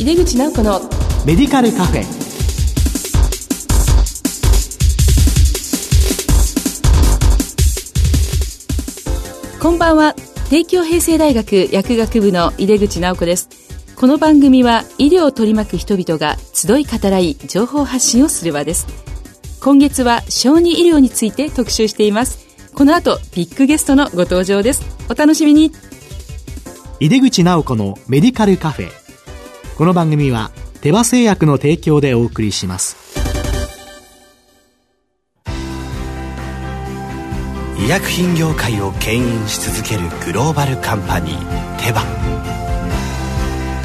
井出口直子のメディカルカフェ。こんばんは。帝京平成大学薬学部の井出口直子です。この番組は医療を取り巻く人々が集い語らい情報発信をする場です。今月は小児医療について特集しています。この後ビッグゲストのご登場です。お楽しみに。井出口直子のメディカルカフェこの番組は手羽製薬の提供でお送りします。医薬品業界を牽引し続けるグローバルカンパニーテバ。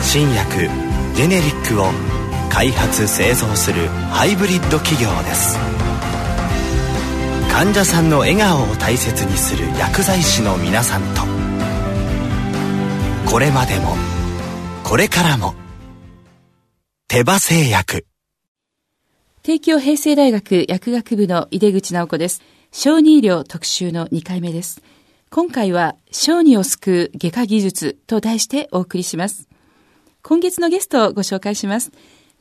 新薬ジェネリックを開発製造するハイブリッド企業です。患者さんの笑顔を大切にする薬剤師の皆さんと。これまでもこれからも。手羽製薬。帝京平成大学薬学部の井出口直子です。小児医療特集の2回目です。今回は小児を救う外科技術と題してお送りします。今月のゲストをご紹介します。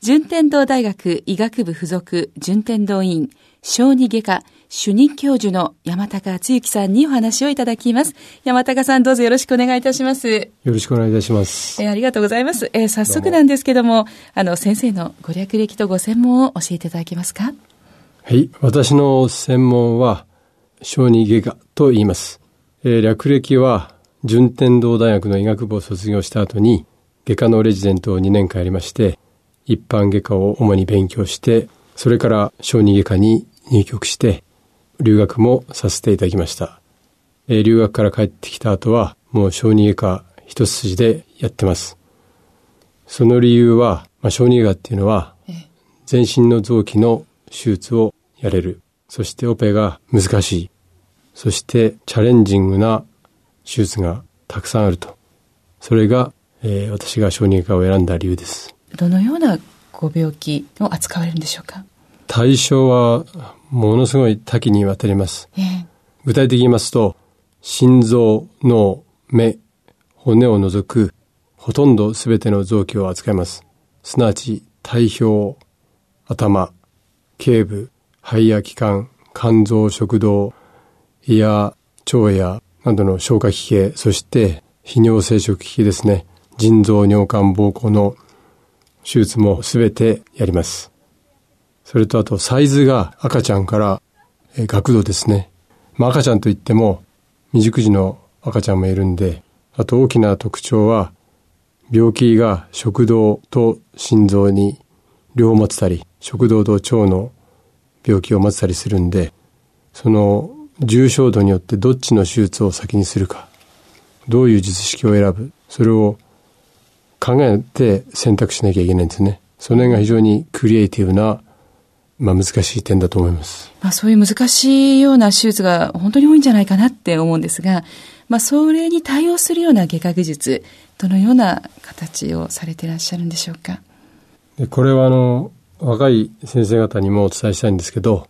順天堂大学医学部附属順天堂院小児外科主任教授の山高敦之さんにお話をいただきます。山高さんどうぞよろしくお願いいたします。よろしくお願いいたします。えー、ありがとうございます。えー、早速なんですけども、あの、先生のご略歴とご専門を教えていただけますか？はい。私の専門は、小児外科と言います。えー、略歴は、順天堂大学の医学部を卒業した後に、外科のレジデントを2年間やりまして、一般外科を主に勉強して、それから小児外科に入局して、留学もさせていただきました。えー、留学から帰ってきた後は、もう小児外科一筋でやってます。その理由は、まあ、小児外科っていうのは、全身の臓器の手術をやれる。そしてオペが難しい。そしてチャレンジングな手術がたくさんあると。それが、えー、私が小児外科を選んだ理由です。どのようなご病気を扱われるんでしょうか？対象はものすごい多岐にわたります。えー、具体的に言いますと、心臓、脳、目、骨を除くほとんどすべての臓器を扱います。すなわち、体表、頭、頸部、肺や気管、肝臓、食道、胃や腸やなどの消化器系、そして泌尿生殖器系ですね。腎臓、尿管、膀胱の手術もすべてやります。それとあとサイズが赤ちゃんから、え学童ですね。まあ赤ちゃんといっても未熟児の赤ちゃんもいるんで、あと大きな特徴は病気が食道と心臓に両方持ってたり、食道と腸の病気を持ったりするんで、その重症度によってどっちの手術を先にするか、どういう術式を選ぶ、それを考えて選択しなきゃいけないんですね。その辺が非常にクリエイティブなまあ難しい点だと思います。まあそういう難しいような手術が本当に多いんじゃないかなって思うんですが、まあそれに対応するような外科技術、どのような形をされていらっしゃるんでしょうか？これはあの、若い先生方にもお伝えしたいんですけど、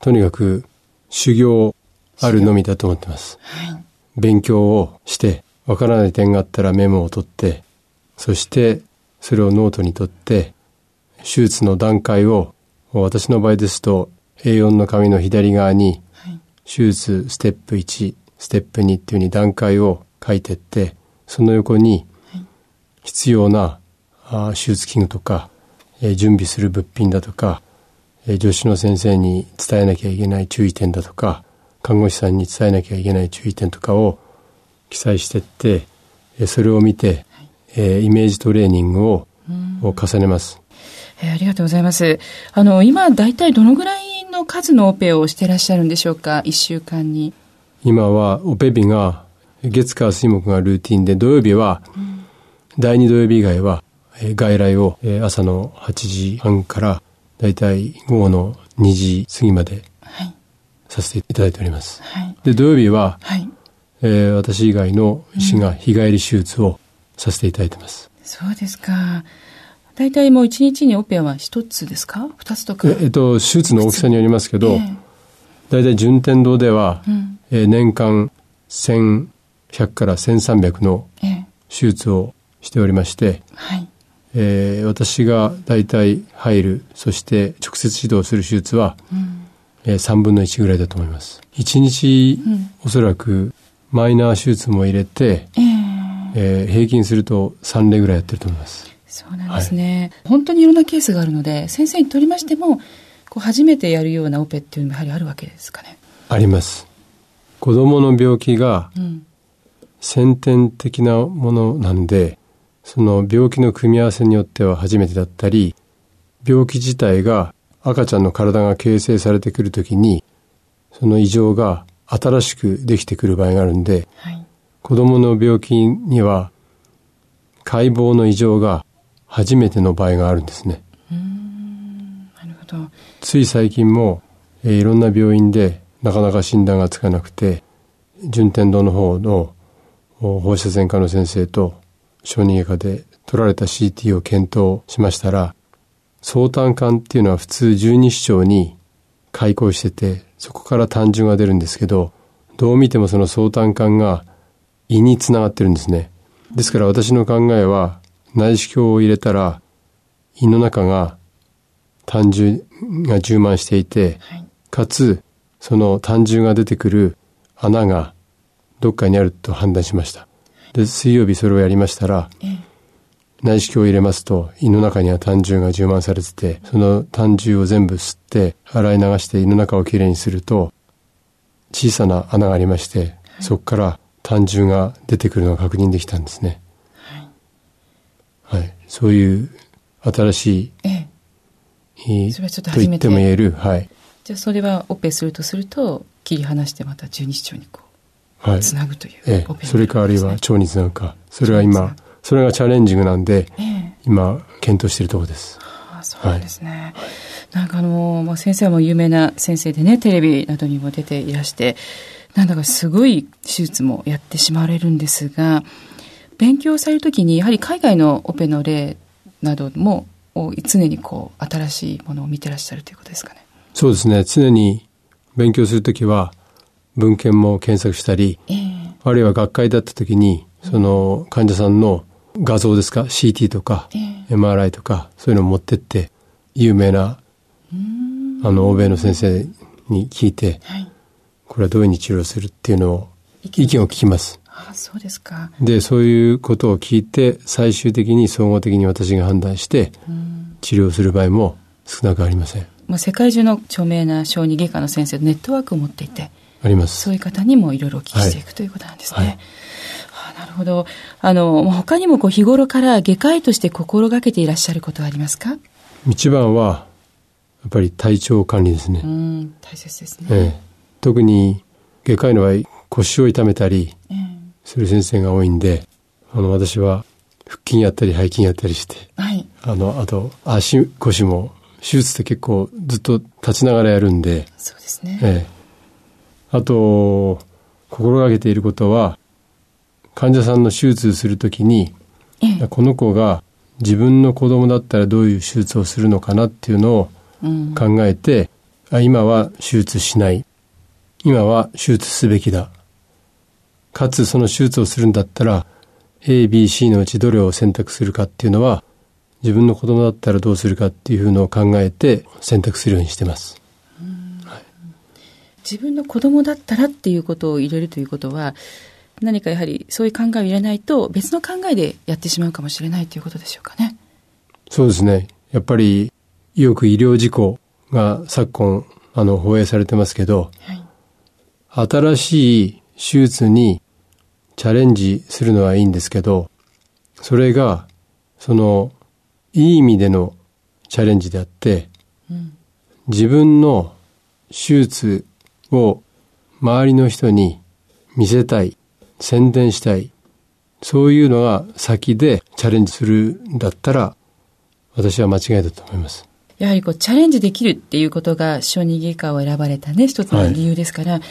とにかく修行あるのみだと思ってます。はい、勉強をして、わからない点があったらメモを取って、そしてそれをノートに取って、手術の段階を私の場合ですと A4 の紙の左側に、手術ステップ1、ステップ2っていうふうに段階を書いてって、その横に必要な手術器具とか、準備する物品だとか、助手の先生に伝えなきゃいけない注意点だとか、看護師さんに伝えなきゃいけない注意点とかを記載してって、それを見て、イメージトレーニングを重ねます。えー、ありがとうございます。あの、今、大体どのぐらいの数のオペをしていらっしゃるんでしょうか、1週間に。今は、オペ日が、月火水木がルーティンで、土曜日は、うん、第2土曜日以外は、えー、外来を、えー、朝の8時半から、だいたい午後の2時過ぎまで、させていただいております。はい、で、土曜日は、はい、えー、私以外の医師が日帰り手術をさせていただいてます。うん、そうですか。大体もう1日にオペは1つですか ?2 つとか？えっと、手術の大きさによりますけど、えー、大体順天堂では、うん、えー、年間1100から1300の手術をしておりまして、はいええー、私が大体入る、そして直接指導する手術は、うんえー、3分の1ぐらいだと思います。1日、うん、おそらくマイナー手術も入れて、えー、えー、平均すると3例ぐらいやってると思います。そうなんですね、はい、本当にいろんなケースがあるので、先生にとりましても、こう初めてやるようなオペっていうのもやはりあるわけですかね。あります。子供の病気が先天的なものなんで、その病気の組み合わせによっては初めてだったり、病気自体が赤ちゃんの体が形成されてくるときに、その異常が新しくできてくる場合があるんで、はい、子供の病気には解剖の異常が初めての場合があるんですね。なるほど。つい最近も、えー、いろんな病院でなかなか診断がつかなくて、順天堂の方の放射線科の先生と小児外科で取られた CT を検討しましたら、相単管っていうのは普通十二指腸に開口してて、そこから単純が出るんですけど、どう見てもその相単管が胃につながってるんですね。ですから私の考えは、内視鏡を入れたら、胃の中が単純が充満していて、はい、かつ、その単純が出てくる穴がどっかにあると判断しました。で、水曜日それをやりましたら、内視鏡を入れますと、胃の中には単純が充満されてて、その単純を全部吸って、洗い流して胃の中をきれいにすると、小さな穴がありまして、はい、そこから単純が出てくるのが確認できたんですね。はい。はい、そういう新しい、ええ、それはちょっとと言っても言える、はい。じゃあそれはオペするとすると、切り離してまた十二指腸にこう、はい、つなぐという、ええ、それかあるいは腸につなぐか。それは今、それがチャレンジングなんで、ええ、今、検討しているところです。ああそうですね。はい、なんかあの、まあ、先生も有名な先生でね、テレビなどにも出ていらして、なんだかすごい手術もやってしまわれるんですが、勉強されるときに、やはり海外のオペの例なども、常にこう、新しいものを見てらっしゃるということですかね。そうですね。常に勉強するときは、文献も検索したり、えー、あるいは学会だったときに、その患者さんの画像ですか ?CT とか、えー、MRI とか、そういうのを持ってって、有名な、あの、欧米の先生に聞いて、はい、これはどういうふうに治療するっていうのを、意見を聞きます。あそうですか。で、そういうことを聞いて、最終的に総合的に私が判断して、治療する場合も少なくありません。まあ、世界中の著名な小児外科の先生のネットワークを持っていて、あります。そういう方にもいろいろお聞きしていく、はい、ということなんですね。はい、なるほど。あの、他にもこう日頃から外科医として心がけていらっしゃることはありますか？一番は、やっぱり体調管理ですね。うん、大切ですね。ええ、特に外科医の場合、腰を痛めたりする先生が多いんで、あの、私は腹筋やったり背筋やったりして、はい、あの、あと足腰も手術って結構ずっと立ちながらやるんで、そうですね。ええ。あと、心がけていることは、患者さんの手術するときに、ええ、この子が自分の子供だったらどういう手術をするのかなっていうのを考えて、うん、あ今は手術しない。今は手術すべきだ。かつその手術をするんだったら、A、B、C のうちどれを選択するかっていうのは、自分の子供だったらどうするかっていうのを考えて選択するようにしてます。はい、自分の子供だったらっていうことを入れるということは、何かやはりそういう考えを入れないと別の考えでやってしまうかもしれないということでしょうかね。そうですね。やっぱりよく医療事故が昨今あの放映されてますけど、はい、新しい手術にチャレンジするのはいいんですけど、それがそのいい意味でのチャレンジであって、うん、自分の手術を周りの人に見せたい、宣伝したい、そういうのが先でチャレンジするんだったら、私は間違いだと思います。やはりこうチャレンジできるっていうことが小児外科を選ばれたね、一つの理由ですから、はい、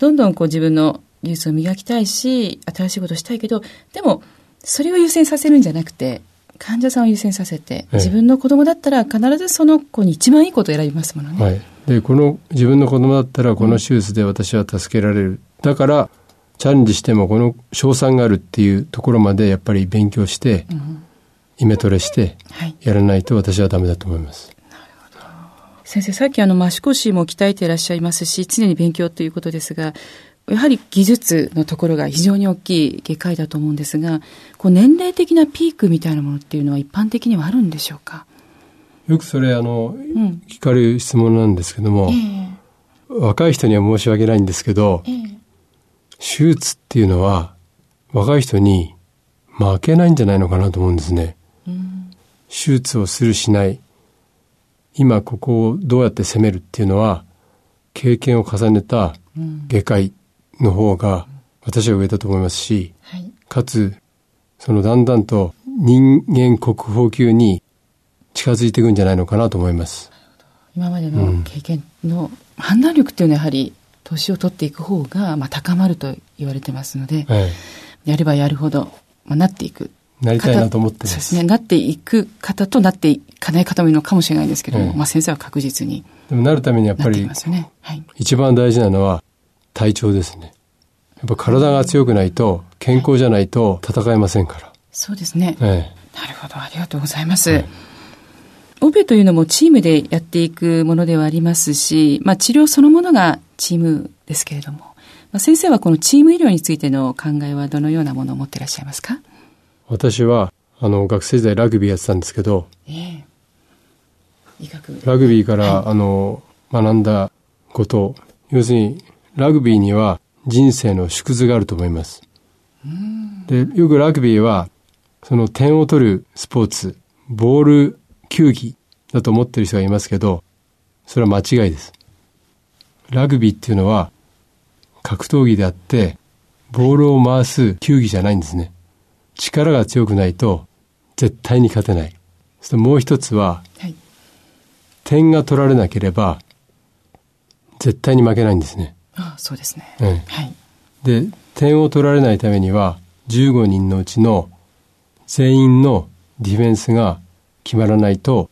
どんどんこう自分の技術を磨きたいし、新しいことをしたいけど、でも、それを優先させるんじゃなくて、患者さんを優先させて、自分の子供だったら必ずその子に一番いいことを選びますものね。はい。で、この自分の子供だったらこの手術で私は助けられる。だから、チャレンジしてもこの賞賛があるっていうところまでやっぱり勉強して、イメトレしてやらないと私はダメだと思います。先生、さっきあの、足腰も鍛えていらっしゃいますし、常に勉強ということですが、やはり技術のところが非常に大きい外科医だと思うんですが、こう年齢的なピークみたいなものっていうのは一般的にはあるんでしょうか？よくそれ、あの、うん、聞かれる質問なんですけども、えー、若い人には申し訳ないんですけど、えー、手術っていうのは若い人に負けないんじゃないのかなと思うんですね。うん、手術をするしない。今ここをどうやって攻めるっていうのは、経験を重ねた外科医の方が私は上だと思いますし、はい、かつ、そのだんだんと人間国宝級に近づいていくんじゃないのかなと思います。今までの経験の判断力っていうのはやはり年を取っていく方がまあ高まると言われてますので、はい、やればやるほど、まあ、なっていくなりたいなと思ってそうですね。なっていく方となっていかない方もいるのかもしれないですけども、まあ先生は確実に。でもなるためにやっぱり、ねはい、一番大事なのは体調ですね。やっぱ体が強くないと、健康じゃないと戦えませんから。そうですね。なるほど、ありがとうございます。オペというのもチームでやっていくものではありますし、まあ治療そのものがチームですけれども、まあ、先生はこのチーム医療についての考えはどのようなものを持っていらっしゃいますか？私は、あの、学生時代ラグビーやってたんですけど、えー、ラグビーから、はい、あの、学んだこと、要するに、ラグビーには人生の縮図があると思います。で、よくラグビーは、その点を取るスポーツ、ボール球技だと思ってる人がいますけど、それは間違いです。ラグビーっていうのは、格闘技であって、ボールを回す球技じゃないんですね。力が強くないと絶対に勝てない。そしてもう一つは、はい、点が取られなければ絶対に負けないんですね。ああそうですね。うん、はい。で、点を取られないためには15人のうちの全員のディフェンスが決まらないと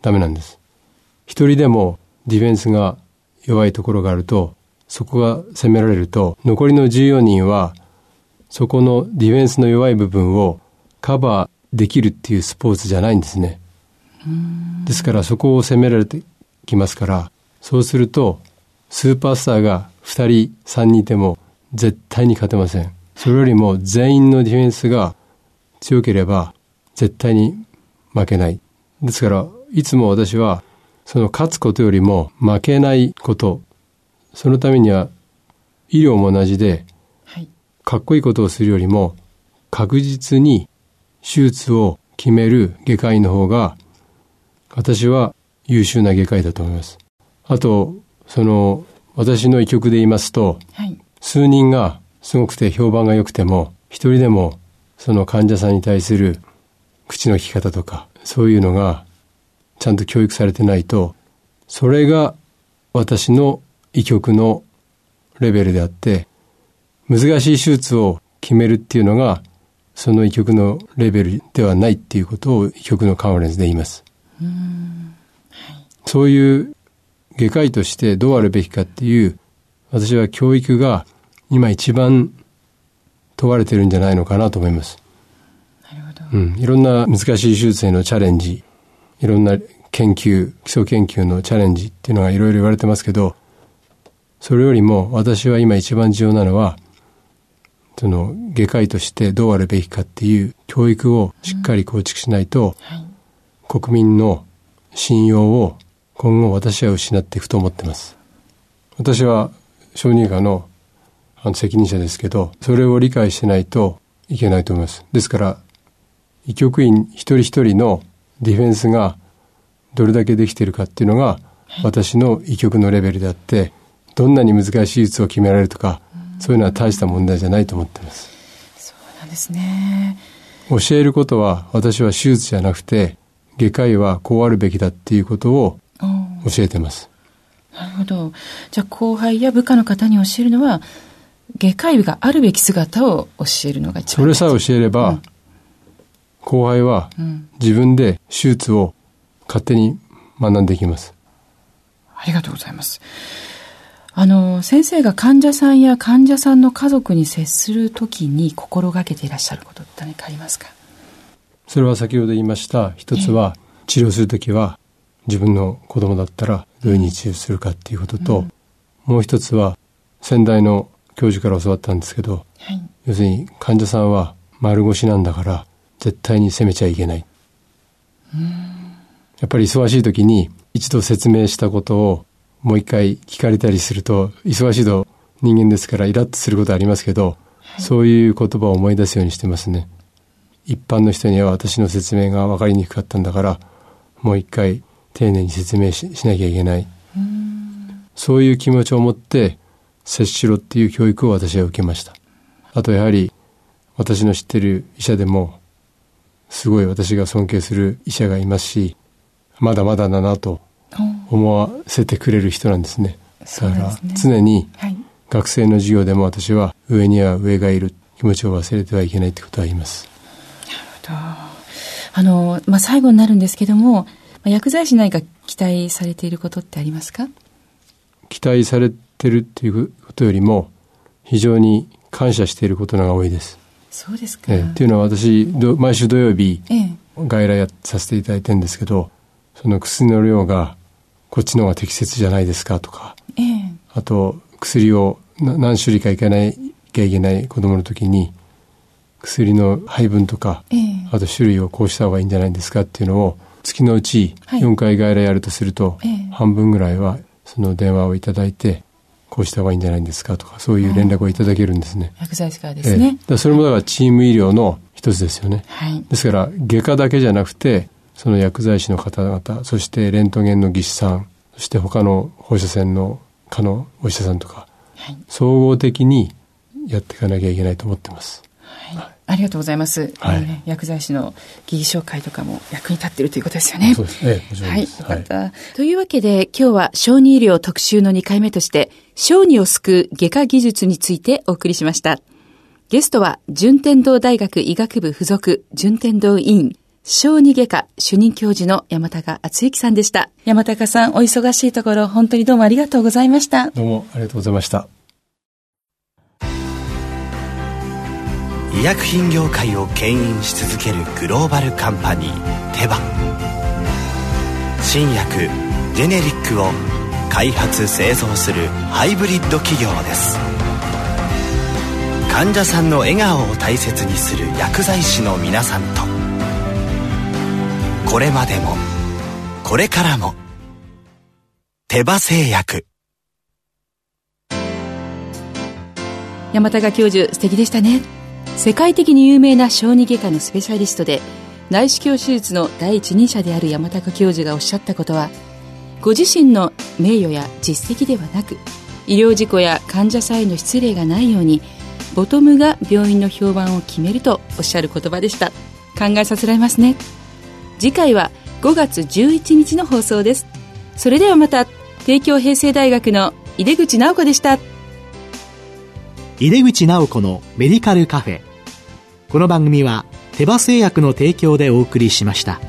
ダメなんです。一人でもディフェンスが弱いところがあると、そこが攻められると、残りの14人はそこのディフェンスの弱い部分をカバーできるっていうスポーツじゃないんですね。ですからそこを攻められてきますから、そうするとスーパースターが2人3人いても絶対に勝てません。それよりも全員のディフェンスが強ければ絶対に負けない。ですから、いつも私はその勝つことよりも負けないこと、そのためには医療も同じでかっこいいことをするよりも確実に手術を決める外科医の方が私は優秀な外科医だと思います。あと、その私の医局で言いますと、はい、数人がすごくて評判が良くても一人でもその患者さんに対する口の利き方とかそういうのがちゃんと教育されてないとそれが私の医局のレベルであって難しい手術を決めるっていうのが、その医局のレベルではないっていうことを医局のカンファレンスで言います。はい、そういう外科医としてどうあるべきかっていう、私は教育が今一番問われてるんじゃないのかなと思います。なるほど。うん。いろんな難しい手術へのチャレンジ、いろんな研究、基礎研究のチャレンジっていうのがいろいろ言われてますけど、それよりも私は今一番重要なのは、その外科医としてどうあるべきかっていう教育をしっかり構築しないと、はい、国民の信用を今後私は失っていくと思ってます。私は小児科のあの責任者ですけど、それを理解してないといけないと思います。ですから、医局員一人一人のディフェンスがどれだけできているかっていうのが、私の医局のレベルであって、どんなに難しい手術を決められるとか、そういうのは大した問題じゃないと思ってます。そうなんですね。教えることは私は手術じゃなくて外科医はこうあるべきだっていうことを教えてます。なるほど。じゃあ後輩や部下の方に教えるのは外科医があるべき姿を教えるのが一番それさえ教えれば、うん、後輩は自分で手術を勝手に学んでいきます。ありがとうございます。あの、先生が患者さんや患者さんの家族に接するときに心がけていらっしゃることって何かありますか？それは先ほど言いました。一つは治療するときは自分の子供だったらどういうふうに治療するかっていうことと、うん、もう一つは先代の教授から教わったんですけど、はい、要するに患者さんは丸腰なんだから絶対に責めちゃいけない。やっぱり忙しい時に一度説明したことをもう一回聞かれたりすると忙しいと人間ですからイラッとすることありますけど、はい、そういう言葉を思い出すようにしてますね。一般の人には私の説明が分かりにくかったんだからもう一回丁寧に説明しなきゃいけない。そういう気持ちを持って接しろっていう教育を私は受けました。あとやはり私の知ってる医者でもすごい私が尊敬する医者がいますしまだまだだなと思わせてくれる人なんですね。だから常に学生の授業でも私は上には上がいる気持ちを忘れてはいけないってことは言います。なるほど。あの、まあ、最後になるんですけども、薬剤師何か期待されていることってありますか？期待されてるっていうことよりも非常に感謝していることのが多いです。そうですか。ええ、っていうのは私毎週土曜日、ええ、外来やさせていただいてるんですけどその薬の量がこっちの方が適切じゃないですかとか、ええ、あと薬を何種類かいけないきゃいけない子供の時に薬の配分とか、ええ、あと種類をこうした方がいいんじゃないですかっていうのを月のうち4回外来やるとすると、はい、半分ぐらいはその電話をいただいてこうした方がいいんじゃないですかとかそういう連絡をいただけるんですね。薬剤師からですね。えそれもだからチーム医療の一つですよね。はい、ですから外科だけじゃなくてその薬剤師の方々そしてレントゲンの技師さんそして他の放射線の科のお医者さんとか、はい、総合的にやっていかなきゃいけないと思ってます。ありがとうございます。はい、ね、薬剤師の技技紹介とかも役に立っているということですよね。そうですね。はい。はい、というわけで、今日は小児医療特集の2回目として、小児を救う外科技術についてお送りしました。ゲストは、順天堂大学医学部附属順天堂医院小児外科主任教授の山高敦之さんでした。山高さん、お忙しいところ、本当にどうもありがとうございました。どうもありがとうございました。医薬品業界を牽引し続けるグローバルカンパニーテバ新薬ジェネリックを開発製造するハイブリッド企業です患者さんの笑顔を大切にする薬剤師の皆さんとこれまでも。これからも。手羽製薬。山高教授素敵でしたね。世界的に有名な小児外科のスペシャリストで内視鏡手術の第一人者である山高教授がおっしゃったことはご自身の名誉や実績ではなく医療事故や患者さんへの失礼がないようにボトムが病院の評判を決めるとおっしゃる言葉でした。考えさせられますね。次回は5月11日の放送です。それではまた帝京平成大学の井出口直子でした。井出口直子のメディカルカフェ。この番組は手羽製薬の提供でお送りしました。